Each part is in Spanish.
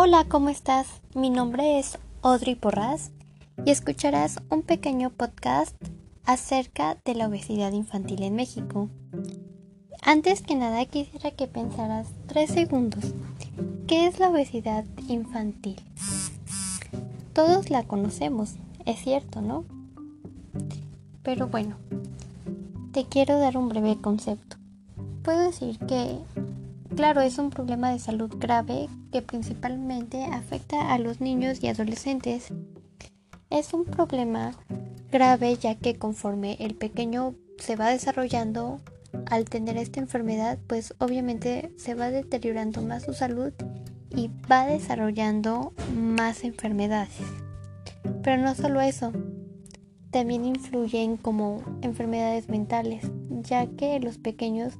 Hola, ¿cómo estás? Mi nombre es Audrey Porras y escucharás un pequeño podcast acerca de la obesidad infantil en México. Antes que nada quisiera que pensaras tres segundos. ¿Qué es la obesidad infantil? Todos la conocemos, es cierto, ¿no? Pero bueno, te quiero dar un breve concepto. Puedo decir que Claro, es un problema de salud grave que principalmente afecta a los niños y adolescentes. Es un problema grave ya que conforme el pequeño se va desarrollando, al tener esta enfermedad, pues obviamente se va deteriorando más su salud y va desarrollando más enfermedades. Pero no solo eso, también influyen como enfermedades mentales, ya que los pequeños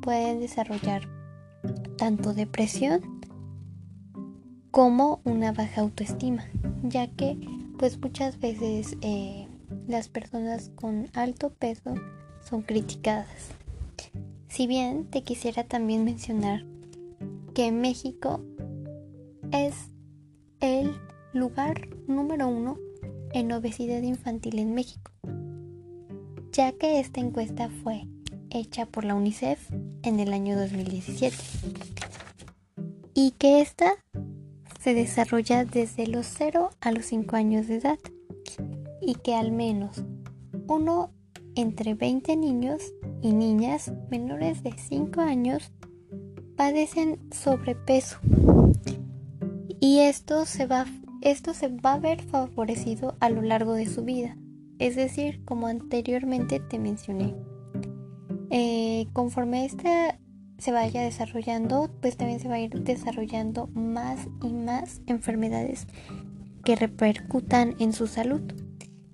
pueden desarrollar tanto depresión como una baja autoestima, ya que pues muchas veces eh, las personas con alto peso son criticadas. Si bien te quisiera también mencionar que México es el lugar número uno en obesidad infantil en México, ya que esta encuesta fue hecha por la UNICEF en el año 2017 y que esta se desarrolla desde los 0 a los 5 años de edad y que al menos uno entre 20 niños y niñas menores de 5 años padecen sobrepeso. Y esto se va esto se va a ver favorecido a lo largo de su vida. Es decir como anteriormente te mencioné eh, conforme esta se vaya desarrollando, pues también se va a ir desarrollando más y más enfermedades que repercutan en su salud.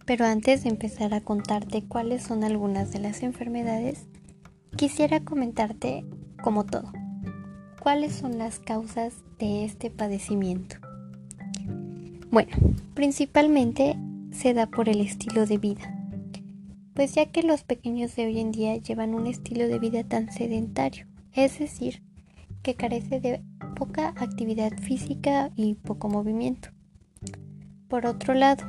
Pero antes de empezar a contarte cuáles son algunas de las enfermedades, quisiera comentarte, como todo, cuáles son las causas de este padecimiento. Bueno, principalmente se da por el estilo de vida pues ya que los pequeños de hoy en día llevan un estilo de vida tan sedentario, es decir, que carece de poca actividad física y poco movimiento. Por otro lado,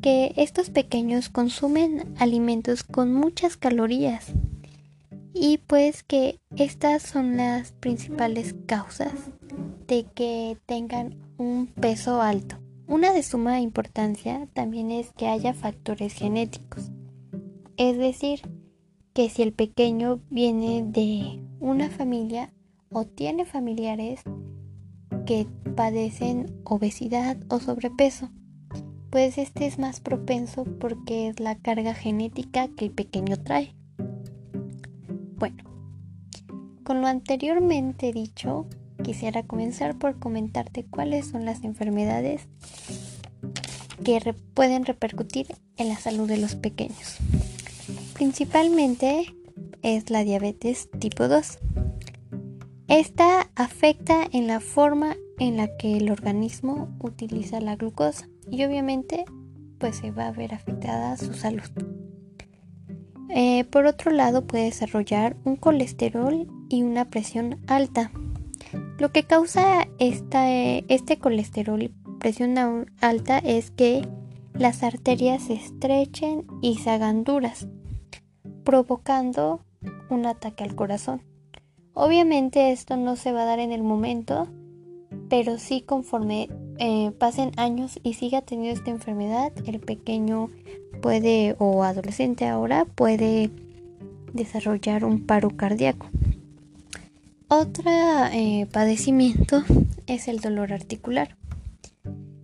que estos pequeños consumen alimentos con muchas calorías y pues que estas son las principales causas de que tengan un peso alto. Una de suma importancia también es que haya factores genéticos es decir, que si el pequeño viene de una familia o tiene familiares que padecen obesidad o sobrepeso, pues este es más propenso porque es la carga genética que el pequeño trae. Bueno, con lo anteriormente dicho, quisiera comenzar por comentarte cuáles son las enfermedades que pueden repercutir en la salud de los pequeños. Principalmente es la diabetes tipo 2. Esta afecta en la forma en la que el organismo utiliza la glucosa y obviamente pues se va a ver afectada su salud. Eh, por otro lado puede desarrollar un colesterol y una presión alta. Lo que causa este colesterol y presión alta es que las arterias se estrechen y se hagan duras provocando un ataque al corazón. Obviamente esto no se va a dar en el momento, pero sí conforme eh, pasen años y siga teniendo esta enfermedad, el pequeño puede o adolescente ahora puede desarrollar un paro cardíaco. Otro eh, padecimiento es el dolor articular.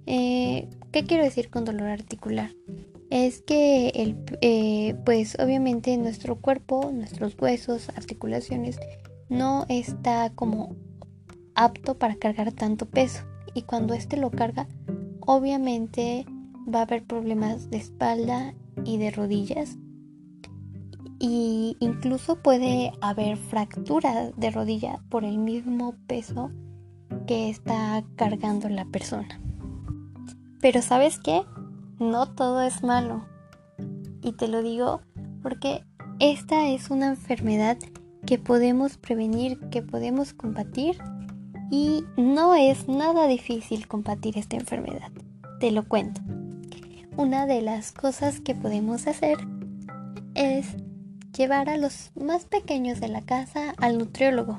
Eh, ¿Qué quiero decir con dolor articular? Es que el, eh, pues obviamente nuestro cuerpo, nuestros huesos, articulaciones, no está como apto para cargar tanto peso. Y cuando éste lo carga, obviamente va a haber problemas de espalda y de rodillas. Y incluso puede haber fractura de rodilla por el mismo peso que está cargando la persona. Pero ¿sabes qué? No todo es malo. Y te lo digo porque esta es una enfermedad que podemos prevenir, que podemos combatir y no es nada difícil combatir esta enfermedad. Te lo cuento. Una de las cosas que podemos hacer es llevar a los más pequeños de la casa al nutriólogo.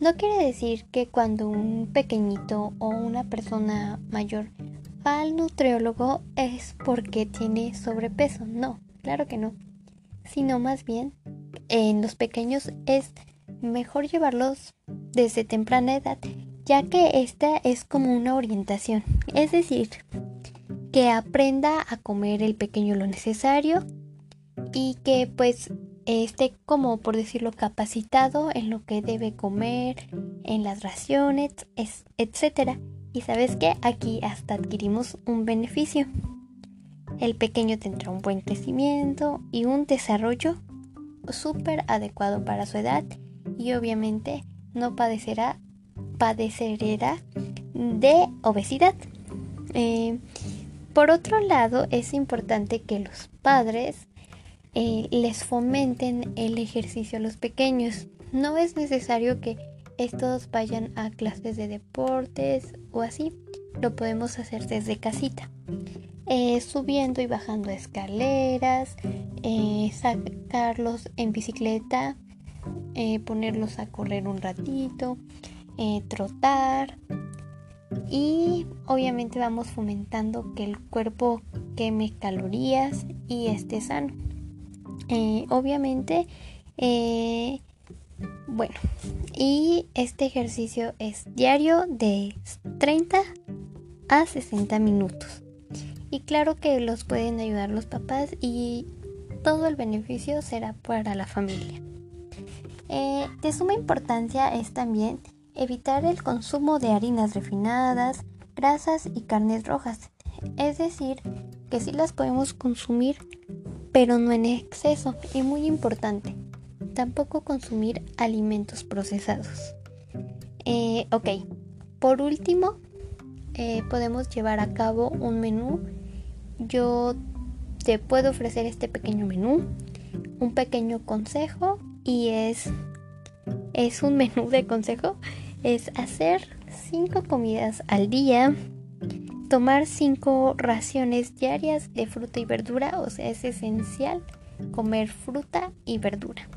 No quiere decir que cuando un pequeñito o una persona mayor al nutriólogo es porque tiene sobrepeso. No, claro que no. Sino más bien en los pequeños es mejor llevarlos desde temprana edad, ya que esta es como una orientación. Es decir, que aprenda a comer el pequeño lo necesario y que pues esté como por decirlo capacitado en lo que debe comer, en las raciones, etcétera. Y sabes que aquí hasta adquirimos un beneficio. El pequeño tendrá un buen crecimiento y un desarrollo súper adecuado para su edad y obviamente no padecerá, padecerá de obesidad. Eh, por otro lado, es importante que los padres eh, les fomenten el ejercicio a los pequeños. No es necesario que estos vayan a clases de deportes o así. Lo podemos hacer desde casita. Eh, subiendo y bajando escaleras, eh, sacarlos en bicicleta, ponerlos a correr un ratito, trotar y obviamente vamos fomentando que el cuerpo queme calorías y esté sano. Eh, obviamente, eh, bueno, y este ejercicio es diario de 30 a 60 minutos. Y claro que los pueden ayudar los papás y todo el beneficio será para la familia. Eh, de suma importancia es también evitar el consumo de harinas refinadas, grasas y carnes rojas. Es decir, que sí las podemos consumir, pero no en exceso. Y muy importante, tampoco consumir alimentos procesados. Eh, ok, por último, eh, podemos llevar a cabo un menú. Yo te puedo ofrecer este pequeño menú, un pequeño consejo y es, es un menú de consejo. Es hacer 5 comidas al día tomar 5 raciones diarias de fruta y verdura, o sea, es esencial comer fruta y verdura.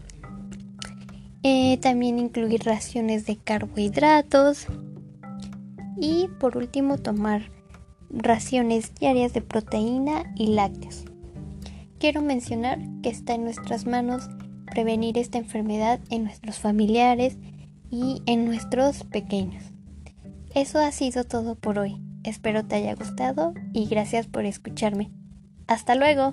Eh, también incluir raciones de carbohidratos y por último tomar raciones diarias de proteína y lácteos. Quiero mencionar que está en nuestras manos prevenir esta enfermedad en nuestros familiares y en nuestros pequeños. Eso ha sido todo por hoy. Espero te haya gustado y gracias por escucharme. Hasta luego.